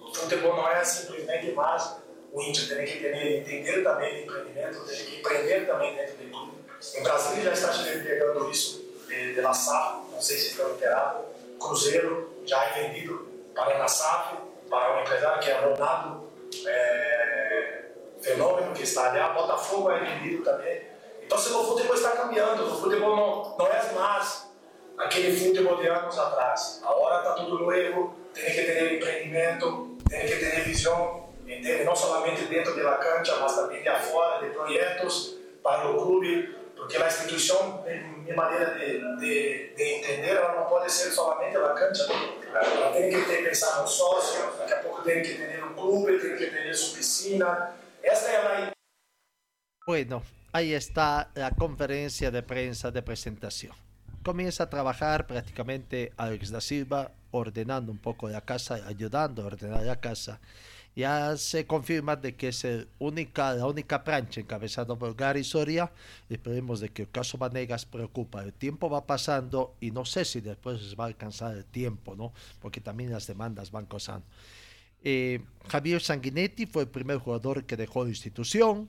O futebol não é simplesmente mais o Inter tem que ter, entender também de empreendimento, tem que empreender também dentro do clube. Em Brasília já está chegando isso de, de La SAF, não sei se estão inteirados, Cruzeiro já é vendido para a SAF, para um empresário que é Ronaldo é, Fenômeno, que está ali, Botafogo é vendido também. Então, se o futebol está cambiando, o futebol não, não é mais aquele futebol de anos atrás. Agora está tudo novo, tem que ter empreendimento, tem que ter visão, entende? não somente dentro da cancha, mas também de fora, de projetos para o clube, porque a instituição, minha maneira de, de, de, entender, ela não pode ser somente a cancha. Ela tem que ter, pensar no sócio, daqui a pouco tem que ter um clube, tem que ter sua piscina. Essa é a Bueno, ahí está la conferencia de prensa de presentación. Comienza a trabajar prácticamente Alex da Silva, ordenando un poco la casa, ayudando a ordenar la casa ya se confirma de que es el la única plancha encabezada por Gary Soria. Esperemos de que el caso Vanegas preocupa. El tiempo va pasando y no sé si después va a alcanzar el tiempo, ¿no? Porque también las demandas van cosando. Eh, Javier Sanguinetti fue el primer jugador que dejó la institución.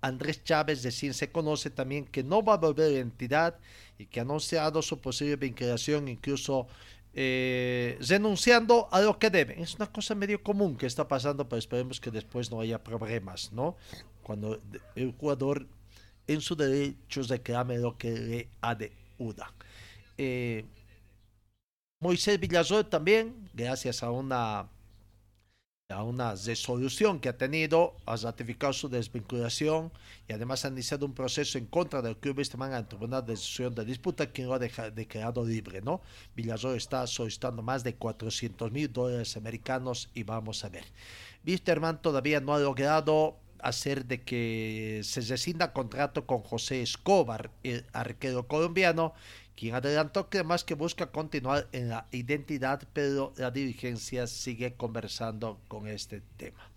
Andrés Chávez de CIN se conoce también que no va a volver a la entidad y que ha anunciado su posible vinculación incluso eh, renunciando a lo que deben. Es una cosa medio común que está pasando, pero esperemos que después no haya problemas, ¿no? Cuando el jugador en su derecho reclame lo que le adeuda. Eh, Moisés Villazor también, gracias a una a una resolución que ha tenido, ha ratificado su desvinculación y además ha iniciado un proceso en contra del club este ante el Tribunal de Decisión de Disputa, quien lo ha declarado libre, ¿no? Villasol está solicitando más de 400 mil dólares americanos y vamos a ver. Wisterman todavía no ha logrado hacer de que se rescinda contrato con José Escobar, el arquero colombiano, quien adelantó que además que busca continuar en la identidad, pero la dirigencia sigue conversando con este tema.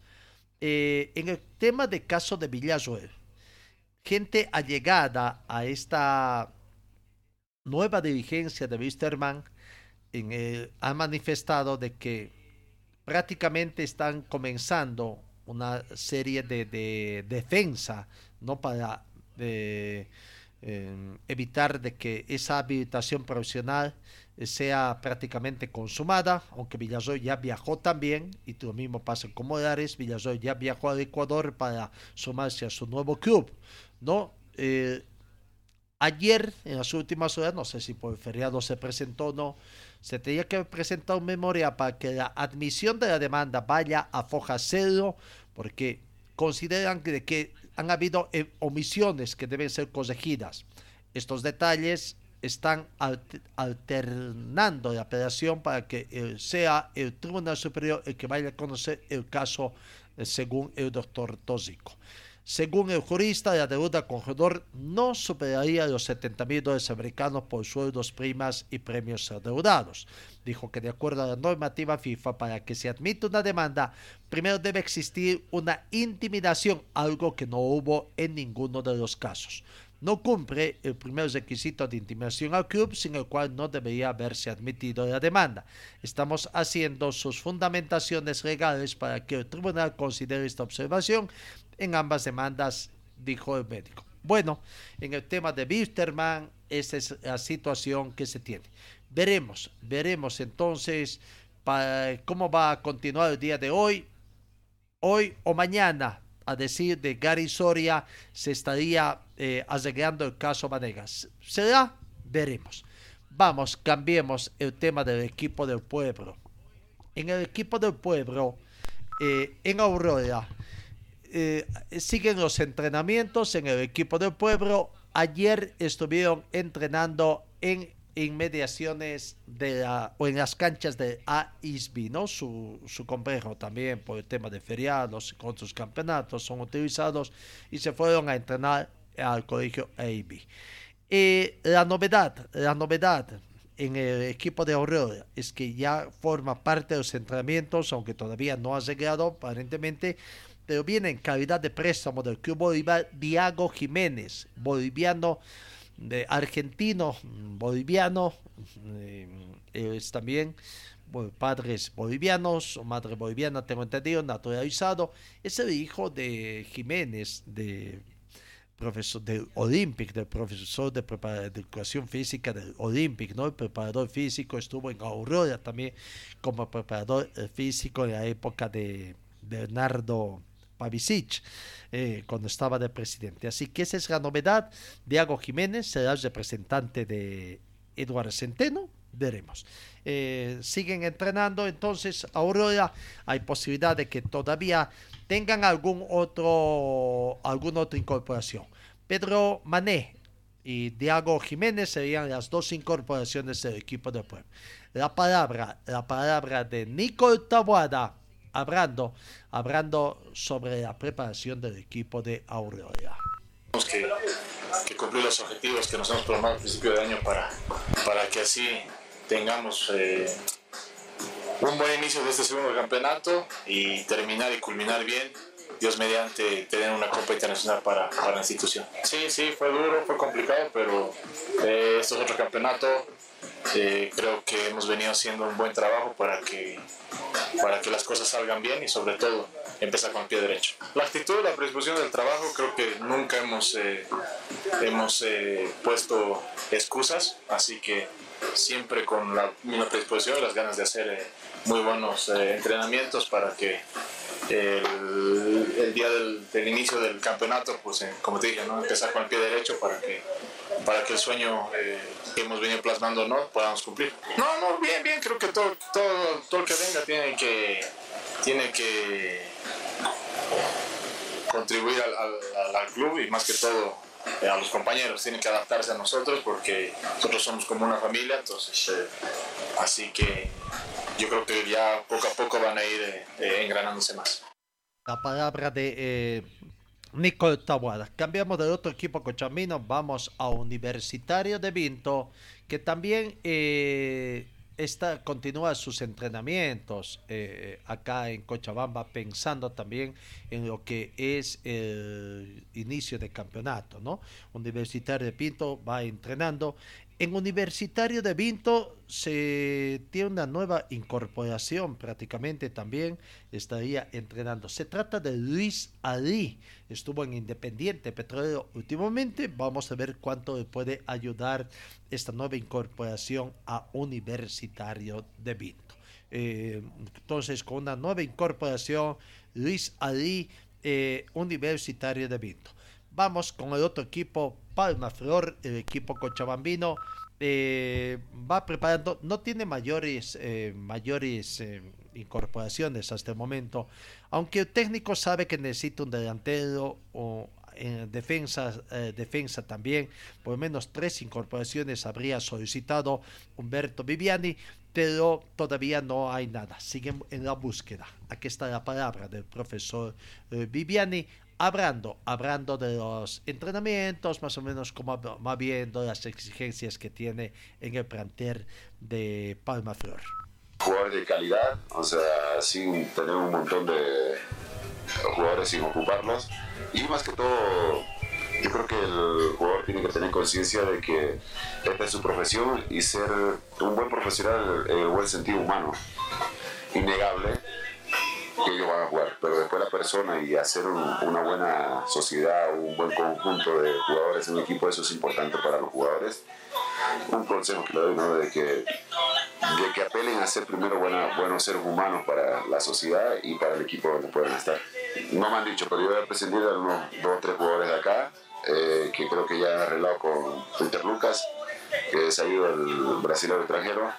Eh, en el tema de caso de Villazuel, gente allegada a esta nueva dirigencia de Wisterman en ha manifestado de que prácticamente están comenzando una serie de, defensa, no para evitar de que esa habilitación profesional sea prácticamente consumada, aunque Villasoy ya viajó también, y lo mismo pasa con Morales, Villasoy ya viajó al Ecuador para sumarse a su nuevo club, ¿no? Eh, ayer, en las últimas horas, no sé si por el feriado se presentó o no, se tenía que presentar un memoria para que la admisión de la demanda vaya a foja porque consideran que, que han habido eh, omisiones que deben ser corregidas. Estos detalles están alternando la apelación para que eh, sea el Tribunal Superior el que vaya a conocer el caso eh, según el doctor Tóxico. Según el jurista, la deuda con Redor no superaría los 70 mil dólares americanos por sueldos, primas y premios adeudados. Dijo que de acuerdo a la normativa FIFA, para que se admita una demanda, primero debe existir una intimidación, algo que no hubo en ninguno de los casos no cumple el primer requisito de intimidación al club, sin el cual no debería haberse admitido la demanda. Estamos haciendo sus fundamentaciones legales para que el tribunal considere esta observación en ambas demandas, dijo el médico. Bueno, en el tema de Wisterman, esa es la situación que se tiene. Veremos, veremos entonces cómo va a continuar el día de hoy, hoy o mañana a decir de Gary Soria, se estaría eh, arreglando el caso Vanegas. ¿Será? Veremos. Vamos, cambiemos el tema del equipo del pueblo. En el equipo del pueblo, eh, en Aurora, eh, siguen los entrenamientos en el equipo del pueblo. Ayer estuvieron entrenando en inmediaciones de la, o en las canchas de AISB, ¿no? Su, su complejo también por el tema de feriados, con sus campeonatos son utilizados y se fueron a entrenar al colegio AIB. Eh, la novedad, la novedad en el equipo de Aurora es que ya forma parte de los entrenamientos, aunque todavía no ha llegado aparentemente, pero viene en calidad de préstamo del Club Bolívar Diago Jiménez, boliviano de argentino, boliviano, eh, es también padres bolivianos o madre boliviana, tengo entendido, naturalizado. Es el hijo de Jiménez, de profesor del Olympic, del profesor de, educación física del Olympic, ¿no? El preparador físico estuvo en Aurora también como preparador eh, físico en la época de Bernardo Pavicic, eh, cuando estaba de presidente. Así que esa es la novedad. Diego Jiménez será el representante de Eduardo Centeno. Veremos. Eh, siguen entrenando, entonces Aurora hay posibilidad de que todavía tengan algún otro, alguna otra incorporación. Pedro Mané y Diego Jiménez serían las dos incorporaciones del equipo de pueblo. La palabra, la palabra de Nico Tabuada hablando, hablando sobre la preparación del equipo de Aurora. Tenemos que, que, cumplir los objetivos que nos hemos programado al principio de año para, para que así tengamos eh, un buen inicio de este segundo campeonato y terminar y culminar bien. Dios mediante tener una Copa Internacional para, para la institución. Sí, sí, fue duro, fue complicado, pero eh, esto es otro campeonato. Eh, creo que hemos venido haciendo un buen trabajo para que para que las cosas salgan bien y sobre todo empezar con el pie derecho. La actitud, la predisposición del trabajo, creo que nunca hemos, eh, hemos eh, puesto excusas, así que siempre con la misma predisposición y las ganas de hacer eh, muy buenos entrenamientos para que el, día del, inicio del campeonato, pues como te dije, ¿no? empezar con el pie derecho para que para que el sueño eh, que hemos venido plasmando no podamos cumplir. No, no, bien, bien, creo que todo, todo, todo el que venga tiene que, tiene que contribuir al, al, club y más que todo eh, a los compañeros, tienen que adaptarse a nosotros porque nosotros somos como una familia, entonces eh, así que yo creo que ya poco a poco van a ir engranándose más. La palabra de Nico Tabuada. Cambiamos de otro equipo cochamino, vamos a Universitario de Vinto, que también eh, está, continúa sus entrenamientos eh, acá en Cochabamba, pensando también en lo que es el inicio de campeonato, ¿no? Universitario de Pinto va entrenando en Universitario de Vinto se tiene una nueva incorporación prácticamente también estaría entrenando. Se trata de Luis Ali, estuvo en Independiente Petrolero últimamente. Vamos a ver cuánto le puede ayudar esta nueva incorporación a Universitario de Vinto. Eh, entonces, con una nueva incorporación, Luis Ali, eh, Universitario de Vinto. Vamos con el otro equipo, Palma Flor, el equipo cochabambino. Eh, va preparando, no tiene mayores, eh, mayores eh, incorporaciones hasta el momento, aunque el técnico sabe que necesita un delantero o en defensa, defensa también, por lo menos tres incorporaciones habría solicitado Humberto Viviani, pero todavía no hay nada, siguen en la búsqueda. Aquí está la palabra del profesor Viviani hablando, hablando de los entrenamientos, más o menos como va viendo las exigencias que tiene en el plantel de Palma Flor. Jugadores de calidad, o sea, sin tener un montón de jugadores sin ocuparlos. Y más que todo, yo creo que el jugador tiene que tener conciencia de que esta es su profesión y ser un buen profesional en el buen sentido humano. Innegable que ellos van a jugar, pero después la persona y hacer una buena sociedad, un buen conjunto de jugadores en un equipo, eso es importante para los jugadores. Un consejo que le doy, ¿no? De que, de que apelen a ser primero buenos seres humanos para la sociedad y para el equipo donde puedan estar. No me han dicho, pero yo he prescindido de unos dos o tres jugadores de acá, eh, que creo que ya han arreglado con Peter Lucas, que se ha ido el brasileño extranjero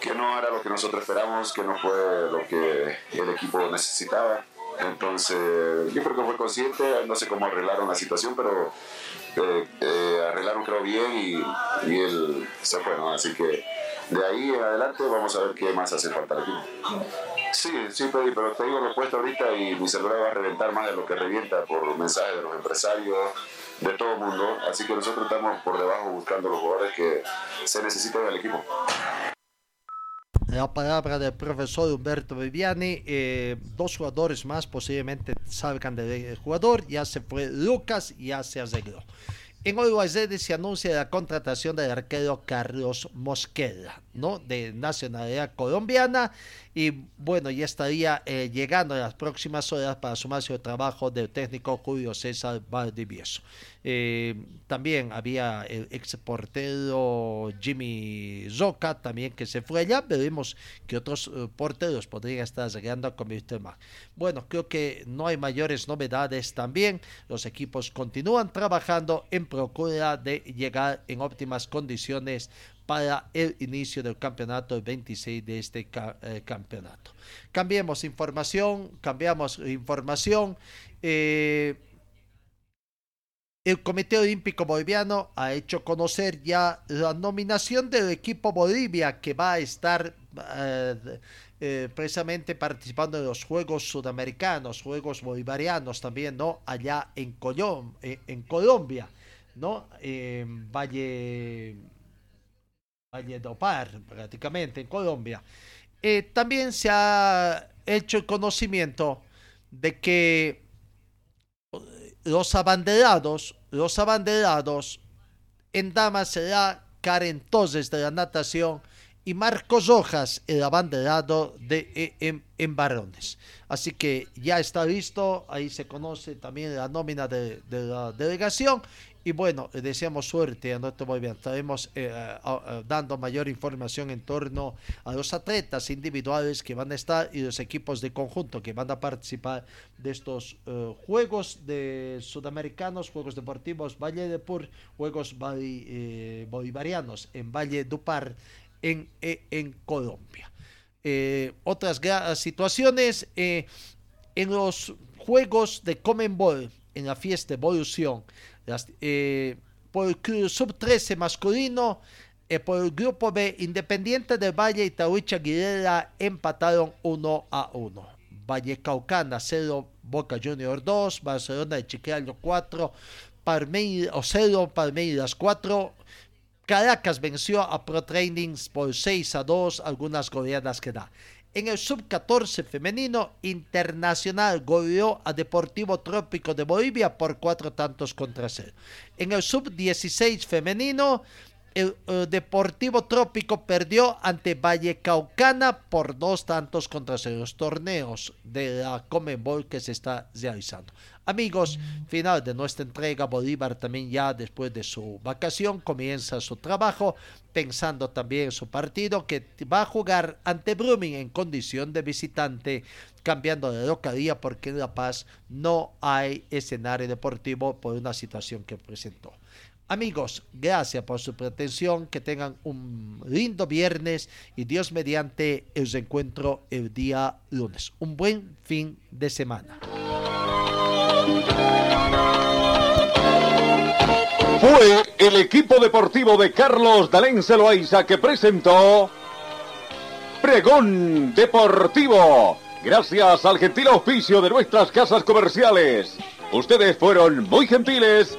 que no era lo que nosotros esperamos, que no fue lo que el equipo necesitaba. Entonces, yo creo que fue consciente, no sé cómo arreglaron la situación, pero eh, eh, arreglaron creo bien y, y, él se fue, ¿no? Así que de ahí en adelante vamos a ver qué más hace falta al equipo. Sí, sí, Pedri, pero te digo respuesta ahorita y mi celular va a reventar más de lo que revienta por mensajes de los empresarios, de todo el mundo. Así que nosotros estamos por debajo buscando los jugadores que se necesitan del equipo la palabra del profesor Humberto Viviani. Eh, dos jugadores más posiblemente salgan del jugador. Ya se fue Lucas, ya se arregló. En Uruguay se anuncia la contratación del arquero Carlos Mosqueda, ¿no? De nacionalidad colombiana y bueno, ya estaría eh, llegando en las próximas horas para sumarse al trabajo del técnico Julio César Valdivieso. Eh, también había el ex portero Jimmy Zoca, también que se fue allá. Veremos que otros eh, porteros podrían estar llegando a convertir más. Bueno, creo que no hay mayores novedades también. Los equipos continúan trabajando en procura de llegar en óptimas condiciones para el inicio del campeonato 26 de este eh, campeonato. Cambiemos información, cambiamos información. Eh, el Comité Olímpico Boliviano ha hecho conocer ya la nominación del equipo Bolivia que va a estar eh, precisamente participando en los Juegos Sudamericanos, Juegos Bolivarianos también, ¿no? Allá en, en Colombia, ¿no? En Valle Valledupar, prácticamente en Colombia. Eh, también se ha hecho el conocimiento de que eh, los abanderados, los abanderados en damas será Karen Toses de la natación y Marcos Rojas, el abanderado de, eh, en, en, varones. Así que ya está listo, ahí se conoce también la nómina de, de la delegación y bueno, deseamos suerte a nuestro movimiento. Estaremos eh, dando mayor información en torno a los atletas individuales que van a estar y los equipos de conjunto que van a participar de estos eh, Juegos de Sudamericanos, Juegos Deportivos Valle de Pur, Juegos eh, Bolivarianos en Valle Dupar en, en Colombia. otras situaciones en los Juegos de Comenbol, en la fiesta Evolución eh, por el sub 13 masculino, eh, por el grupo B, Independiente del Valle y Tahuicha Aguilera empataron 1 a 1. Valle Caucana 0, Boca Junior 2, Barcelona de Chiquillo 4, Palmeiras, o 0, Palmeiras 4. Caracas venció a Pro Trainings por 6 a 2, algunas goleadas que da. En el sub-14 femenino, Internacional goleó a Deportivo Trópico de Bolivia por cuatro tantos contra cero. En el sub-16 femenino, el, Deportivo Trópico perdió ante Valle Caucana por dos tantos contra. Los torneos de la Comenbol que se está realizando. Amigos, final de nuestra entrega. Bolívar también ya después de su vacación comienza su trabajo, pensando también en su partido que va a jugar ante Brumming en condición de visitante, cambiando de localía porque en La Paz no hay escenario deportivo por una situación que presentó. Amigos, gracias por su pretensión, que tengan un lindo viernes y Dios mediante el encuentro el día lunes. Un buen fin de semana. Fue el equipo deportivo de Carlos Dalén Celoaiza que presentó Pregón Deportivo. Gracias al gentil auspicio de nuestras casas comerciales. Ustedes fueron muy gentiles